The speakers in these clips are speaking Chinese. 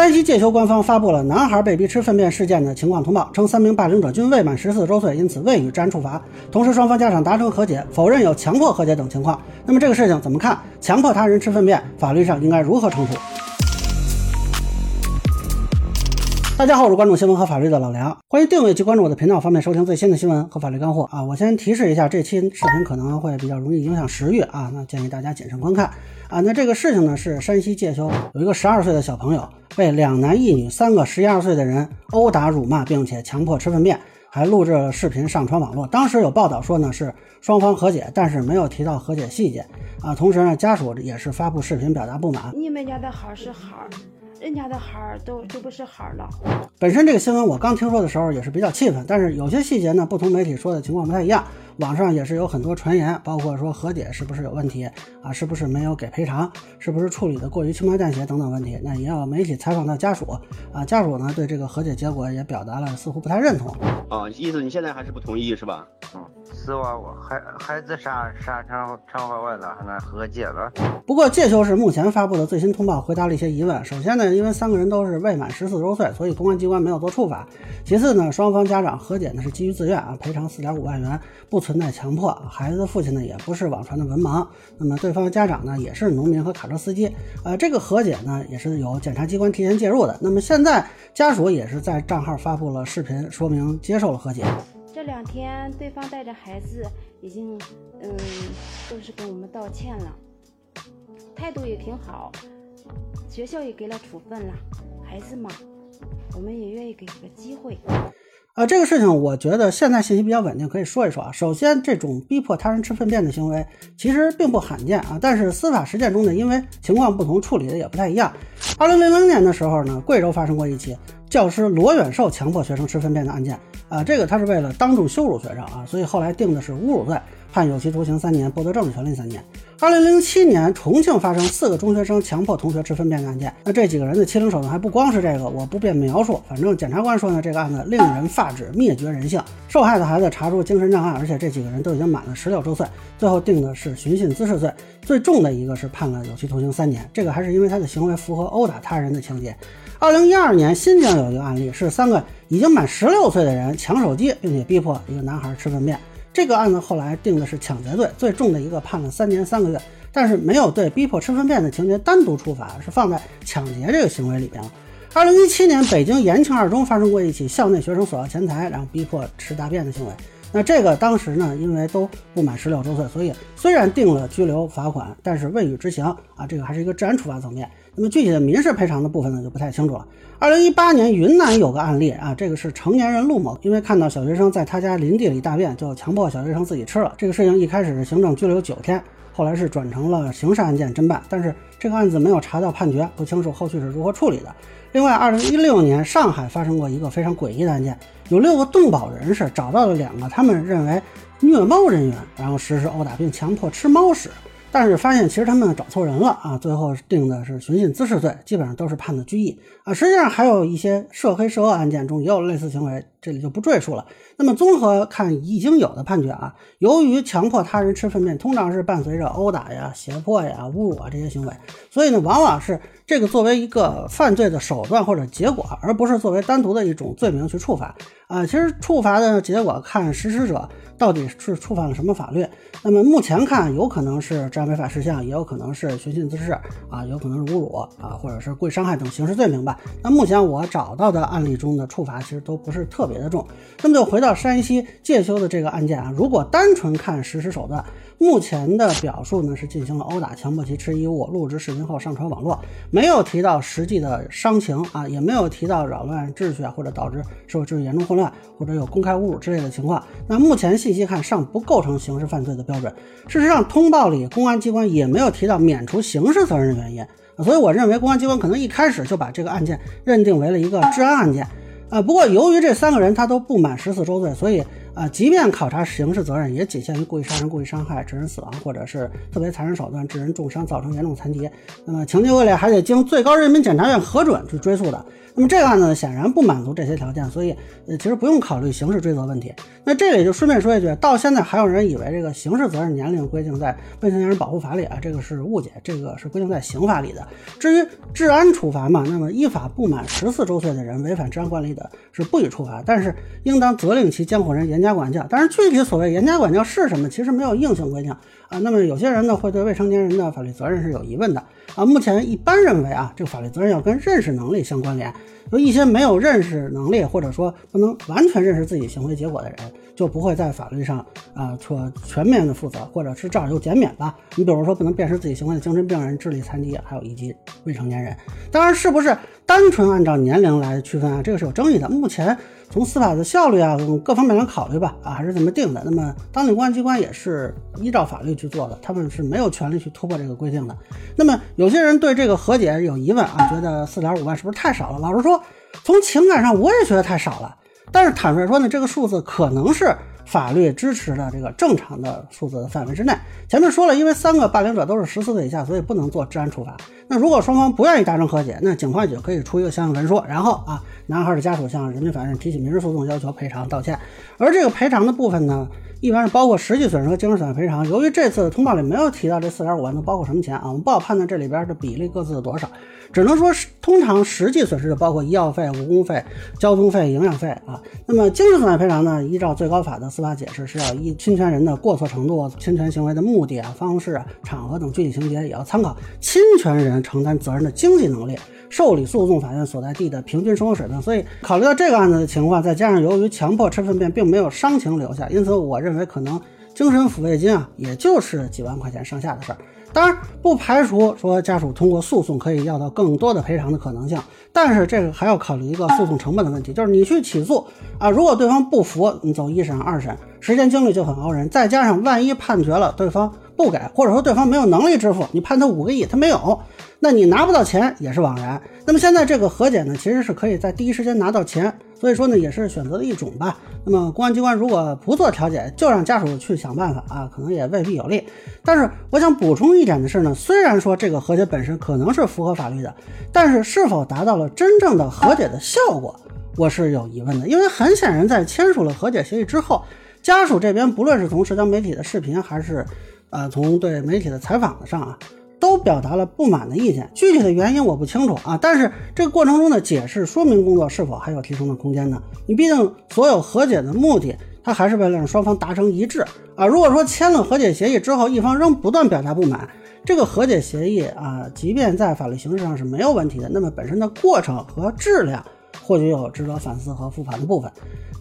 山西介休官方发布了男孩被逼吃粪便事件的情况通报，称三名霸凌者均未满十四周岁，因此未予治安处罚。同时，双方家长达成和解，否认有强迫和解等情况。那么这个事情怎么看？强迫他人吃粪便，法律上应该如何惩处？大家好，我是关注新闻和法律的老梁，欢迎订阅及关注我的频道，方便收听最新的新闻和法律干货啊！我先提示一下，这期视频可能会比较容易影响食欲啊，那建议大家谨慎观看啊。那这个事情呢，是山西介休有一个十二岁的小朋友被两男一女三个十一二岁的人殴打、辱骂，并且强迫吃粪便，还录制了视频上传网络。当时有报道说呢，是双方和解，但是没有提到和解细节啊。同时呢，家属也是发布视频表达不满。你们家的孩是孩。人家的孩儿都就不是孩儿了。本身这个新闻我刚听说的时候也是比较气愤，但是有些细节呢，不同媒体说的情况不太一样。网上也是有很多传言，包括说和解是不是有问题啊？是不是没有给赔偿？是不是处理的过于轻描淡写等等问题？那也有媒体采访到家属啊，家属呢对这个和解结果也表达了似乎不太认同啊，意思你现在还是不同意是吧？嗯，死娃娃孩孩子上上场场合外了，还和解了。不过介休市目前发布的最新通报回答了一些疑问。首先呢，因为三个人都是未满十四周岁，所以公安机关没有做处罚。其次呢，双方家长和解呢是基于自愿啊，赔偿四点五万元，不存在强迫。孩子的父亲呢也不是网传的文盲，那么对方的家长呢也是农民和卡车司机。呃，这个和解呢也是由检察机关提前介入的。那么现在家属也是在账号发布了视频，说明接受了和解。这两天对方带着孩子已经嗯都是跟我们道歉了，态度也挺好，学校也给了处分了。孩子嘛，我们也愿意给个机会。啊，这个事情我觉得现在信息比较稳定，可以说一说啊。首先，这种逼迫他人吃粪便的行为其实并不罕见啊，但是司法实践中呢，因为情况不同，处理的也不太一样。二零零零年的时候呢，贵州发生过一起教师罗远寿强迫学生吃粪便的案件啊，这个他是为了当众羞辱学生啊，所以后来定的是侮辱罪。判有期徒刑三年，剥夺政治权利三年。二零零七年，重庆发生四个中学生强迫同学吃粪便的案件。那这几个人的欺凌手段还不光是这个，我不便描述。反正检察官说呢，这个案子令人发指，灭绝人性。受害的孩子查出精神障碍，而且这几个人都已经满了十六周岁。最后定的是寻衅滋事罪，最重的一个是判了有期徒刑三年。这个还是因为他的行为符合殴打他人的情节。二零一二年，新疆有一个案例，是三个已经满十六岁的人抢手机，并且逼迫一个男孩吃粪便。这个案子后来定的是抢劫罪，最重的一个判了三年三个月，但是没有对逼迫吃粪便的情节单独处罚，是放在抢劫这个行为里边了。二零一七年，北京延庆二中发生过一起校内学生索要钱财，然后逼迫吃大便的行为。那这个当时呢，因为都不满十六周岁，所以虽然定了拘留罚款，但是未予执行啊，这个还是一个治安处罚层面。那么具体的民事赔偿的部分呢，就不太清楚了。二零一八年云南有个案例啊，这个是成年人陆某，因为看到小学生在他家林地里大便，就强迫小学生自己吃了。这个事情一开始是行政拘留九天，后来是转成了刑事案件侦办，但是这个案子没有查到判决，不清楚后续是如何处理的。另外，二零一六年上海发生过一个非常诡异的案件，有六个动保人士找到了两个他们认为虐猫人员，然后实施殴打并强迫吃猫屎。但是发现其实他们找错人了啊！最后定的是寻衅滋事罪，基本上都是判的拘役啊。实际上还有一些涉黑涉恶案件中也有类似行为，这里就不赘述了。那么综合看已经有的判决啊，由于强迫他人吃粪便，通常是伴随着殴打呀、胁迫呀、侮辱啊这些行为，所以呢，往往是这个作为一个犯罪的手段或者结果，而不是作为单独的一种罪名去处罚啊。其实处罚的结果看实施者。到底是触犯了什么法律？那么目前看，有可能是治安违法事项，也有可能是寻衅滋事啊，有可能是侮辱啊，或者是故意伤害等刑事罪名吧。那目前我找到的案例中的处罚其实都不是特别的重。那么就回到山西介休的这个案件啊，如果单纯看实施手段，目前的表述呢是进行了殴打，强迫其吃衣物，录制视频后上传网络，没有提到实际的伤情啊，也没有提到扰乱秩序啊，或者导致社会秩序严重混乱，或者有公开侮辱之类的情况。那目前信细细看尚不构成刑事犯罪的标准。事实上，通报里公安机关也没有提到免除刑事责任的原因，所以我认为公安机关可能一开始就把这个案件认定为了一个治安案件。啊，不过由于这三个人他都不满十四周岁，所以啊，即便考察刑事责任，也仅限于故意杀人、故意伤害、致人死亡，或者是特别残忍手段致人重伤，造成严重残疾。那么情节恶劣，还得经最高人民检察院核准去追诉的。那么这个案子显然不满足这些条件，所以呃，其实不用考虑刑事追责问题。那这里就顺便说一句，到现在还有人以为这个刑事责任年龄规定在未成年人保护法里啊，这个是误解，这个是规定在刑法里的。至于治安处罚嘛，那么依法不满十四周岁的人违反治安管理的，是不予处罚，但是应当责令其监护人严严加管教。但是具体所谓严加管教是什么，其实没有硬性规定啊。那么有些人呢，会对未成年人的法律责任是有疑问的啊。目前一般认为啊，这个法律责任要跟认识能力相关联。有一些没有认识能力，或者说不能完全认识自己行为结果的人，就不会在法律上啊说全面的负责，或者是至少就减免吧。你比如说不能辨识自己行为的精神病人、智力残疾，还有以及未成年人。当然，是不是单纯按照年龄来区分啊？这个是有争议的。目前从司法的效率啊各方面来考虑吧，啊还是这么定的。那么当地公安机关也是依照法律去做的，他们是没有权利去突破这个规定的。那么有些人对这个和解有疑问啊，觉得四点五万是不是太少了？老实说。从情感上，我也觉得太少了。但是坦率说呢，这个数字可能是法律支持的这个正常的数字的范围之内。前面说了，因为三个霸凌者都是十四岁以下，所以不能做治安处罚。那如果双方不愿意达成和解，那警方也可以出一个相应文书，然后啊，男孩的家属向人民法院提起民事诉讼，要求赔偿道歉。而这个赔偿的部分呢，一般是包括实际损失和精神损害赔偿。由于这次的通报里没有提到这四点五万都包括什么钱啊，我们不好判断这里边的比例各自有多少。只能说是通常实际损失的包括医药费、误工费、交通费、营养费啊。那么精神损害赔偿呢？依照最高法的司法解释，是要依侵权人的过错程度、侵权行为的目的啊、方式啊、场合等具体情节，也要参考侵权人承担责任的经济能力、受理诉讼法院所在地的平均生活水平。所以考虑到这个案子的情况，再加上由于强迫吃粪便并没有伤情留下，因此我认认为可能精神抚慰金啊，也就是几万块钱上下的事儿。当然不排除说家属通过诉讼可以要到更多的赔偿的可能性，但是这个还要考虑一个诉讼成本的问题，就是你去起诉啊，如果对方不服，你走一审、二审，时间精力就很熬人，再加上万一判决了对方不给，或者说对方没有能力支付，你判他五个亿，他没有。那你拿不到钱也是枉然。那么现在这个和解呢，其实是可以在第一时间拿到钱，所以说呢，也是选择的一种吧。那么公安机关如果不做调解，就让家属去想办法啊，可能也未必有利。但是我想补充一点的是呢，虽然说这个和解本身可能是符合法律的，但是是否达到了真正的和解的效果，我是有疑问的。因为很显然，在签署了和解协议之后，家属这边不论是从社交媒体的视频，还是呃从对媒体的采访上啊。都表达了不满的意见，具体的原因我不清楚啊。但是这个过程中的解释说明工作是否还有提升的空间呢？你毕竟所有和解的目的，它还是为了让双方达成一致啊。如果说签了和解协议之后，一方仍不断表达不满，这个和解协议啊，即便在法律形式上是没有问题的，那么本身的过程和质量。或许有值得反思和复盘的部分。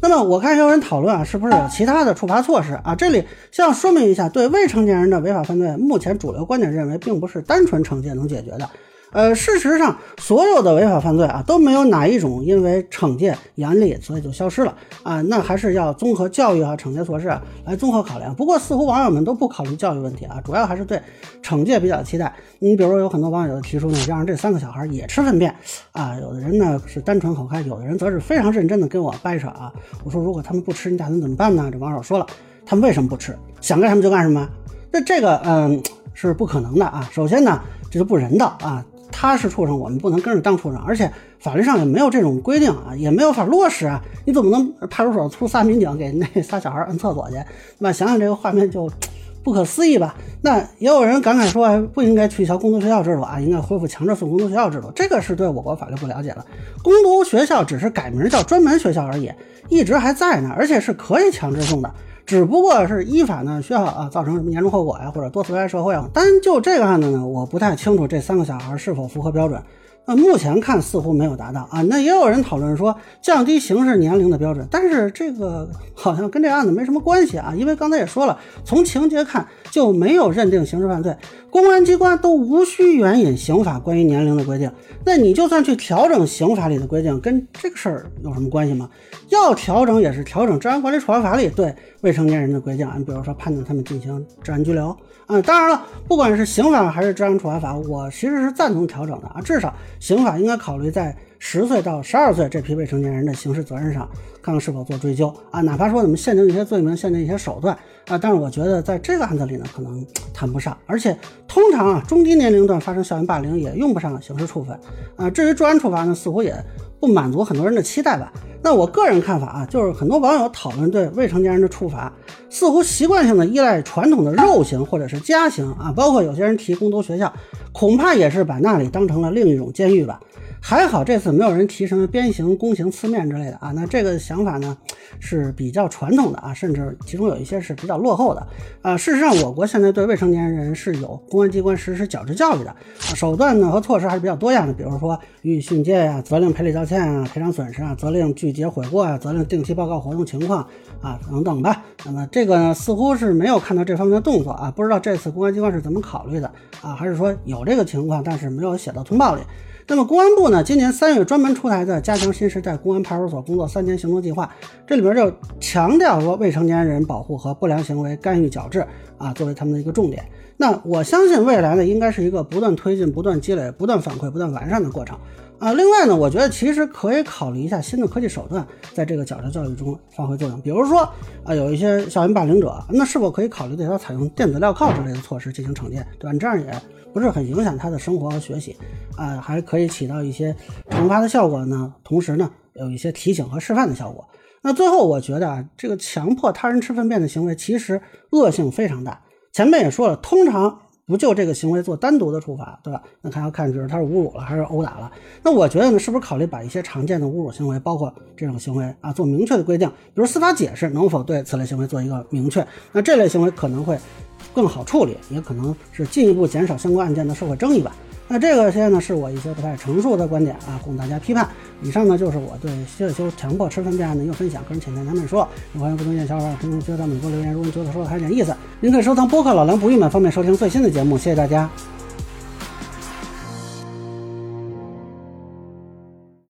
那么我看有人讨论啊，是不是有其他的处罚措施啊？这里需要说明一下，对未成年人的违法犯罪，目前主流观点认为，并不是单纯惩戒能解决的。呃，事实上，所有的违法犯罪啊，都没有哪一种因为惩戒严厉，所以就消失了啊。那还是要综合教育和惩戒措施来综合考量。不过，似乎网友们都不考虑教育问题啊，主要还是对惩戒比较期待。你比如说，有很多网友提出呢，让这三个小孩也吃粪便啊。有的人呢是单纯口嗨，有的人则是非常认真的跟我掰扯啊。我说，如果他们不吃，你打算怎么办呢？这网友说了，他们为什么不吃？想干什么就干什么。那这个嗯是不可能的啊。首先呢，这就不人道啊。他是畜生，我们不能跟着当畜生，而且法律上也没有这种规定啊，也没有法落实啊。你怎么能派出所出仨民警给那仨小孩摁厕所去？那想想这个画面就不可思议吧？那也有人感慨说，不应该取消公读学校制度啊，应该恢复强制送公读学校制度。这个是对我国法律不了解了。公读学校只是改名叫专门学校而已，一直还在呢，而且是可以强制送的。只不过是依法呢，需要啊造成什么严重后果呀，或者多次危害社会啊。单就这个案子呢，我不太清楚这三个小孩是否符合标准。那目前看似乎没有达到啊。那也有人讨论说降低刑事年龄的标准，但是这个好像跟这案子没什么关系啊。因为刚才也说了，从情节看就没有认定刑事犯罪，公安机关都无需援引刑法关于年龄的规定。那你就算去调整刑法里的规定，跟这个事儿有什么关系吗？要调整也是调整治安管理处罚法里对未成年人的规定，你比如说判断他们进行治安拘留嗯，当然了，不管是刑法还是治安处罚法，我其实是赞同调整的啊。至少刑法应该考虑在十岁到十二岁这批未成年人的刑事责任上，看看是否做追究啊。哪怕说怎么限定一些罪名、限定一些手段啊，但是我觉得在这个案子里呢，可能谈不上。而且通常啊，中低年龄段发生校园霸凌也用不上刑事处分啊。至于治安处罚呢，似乎也不满足很多人的期待吧。那我个人看法啊，就是很多网友讨论对未成年人的处罚，似乎习惯性的依赖传统的肉刑或者是家刑啊，包括有些人提供读学校，恐怕也是把那里当成了另一种监狱吧。还好这次没有人提什么鞭刑、宫刑、刺面之类的啊，那这个想法呢是比较传统的啊，甚至其中有一些是比较落后的啊。事实上，我国现在对未成年人是有公安机关实施矫治教育的，手段呢和措施还是比较多样的，比如说予以训诫呀、责令赔礼道歉啊、赔偿损失啊、责令拒绝悔过啊、责令定期报告活动情况啊等等吧。那么这个呢似乎是没有看到这方面的动作啊，不知道这次公安机关是怎么考虑的啊，还是说有这个情况，但是没有写到通报里。那么公安部呢，今年三月专门出台的加强新时代公安派出所工作三年行动计划，这里边就强调说未成年人保护和不良行为干预矫治啊，作为他们的一个重点。那我相信未来呢，应该是一个不断推进、不断积累、不断反馈、不断完善的过程啊。另外呢，我觉得其实可以考虑一下新的科技手段在这个矫正教育中发挥作用，比如说啊，有一些校园霸凌者，那是否可以考虑对他采用电子镣铐之类的措施进行惩戒，对吧？这样也。不是很影响他的生活和学习，啊，还可以起到一些惩罚的效果呢。同时呢，有一些提醒和示范的效果。那最后，我觉得啊，这个强迫他人吃粪便的行为其实恶性非常大。前面也说了，通常不就这个行为做单独的处罚，对吧？那还要看就是他是侮辱了还是殴打了。那我觉得呢，是不是考虑把一些常见的侮辱行为，包括这种行为啊，做明确的规定？比如司法解释能否对此类行为做一个明确？那这类行为可能会。更好处理，也可能是进一步减少相关案件的社会争议吧。那这个现在呢，是我一些不太成熟的观点啊，供大家批判。以上呢，就是我对谢修强迫吃粪便案的一个分享，个人浅见咱们说。欢迎不同意见小伙伴评论区在美国留言，如果你觉得说的还有点意思，您可以收藏播客老梁不郁闷，方便收听最新的节目。谢谢大家。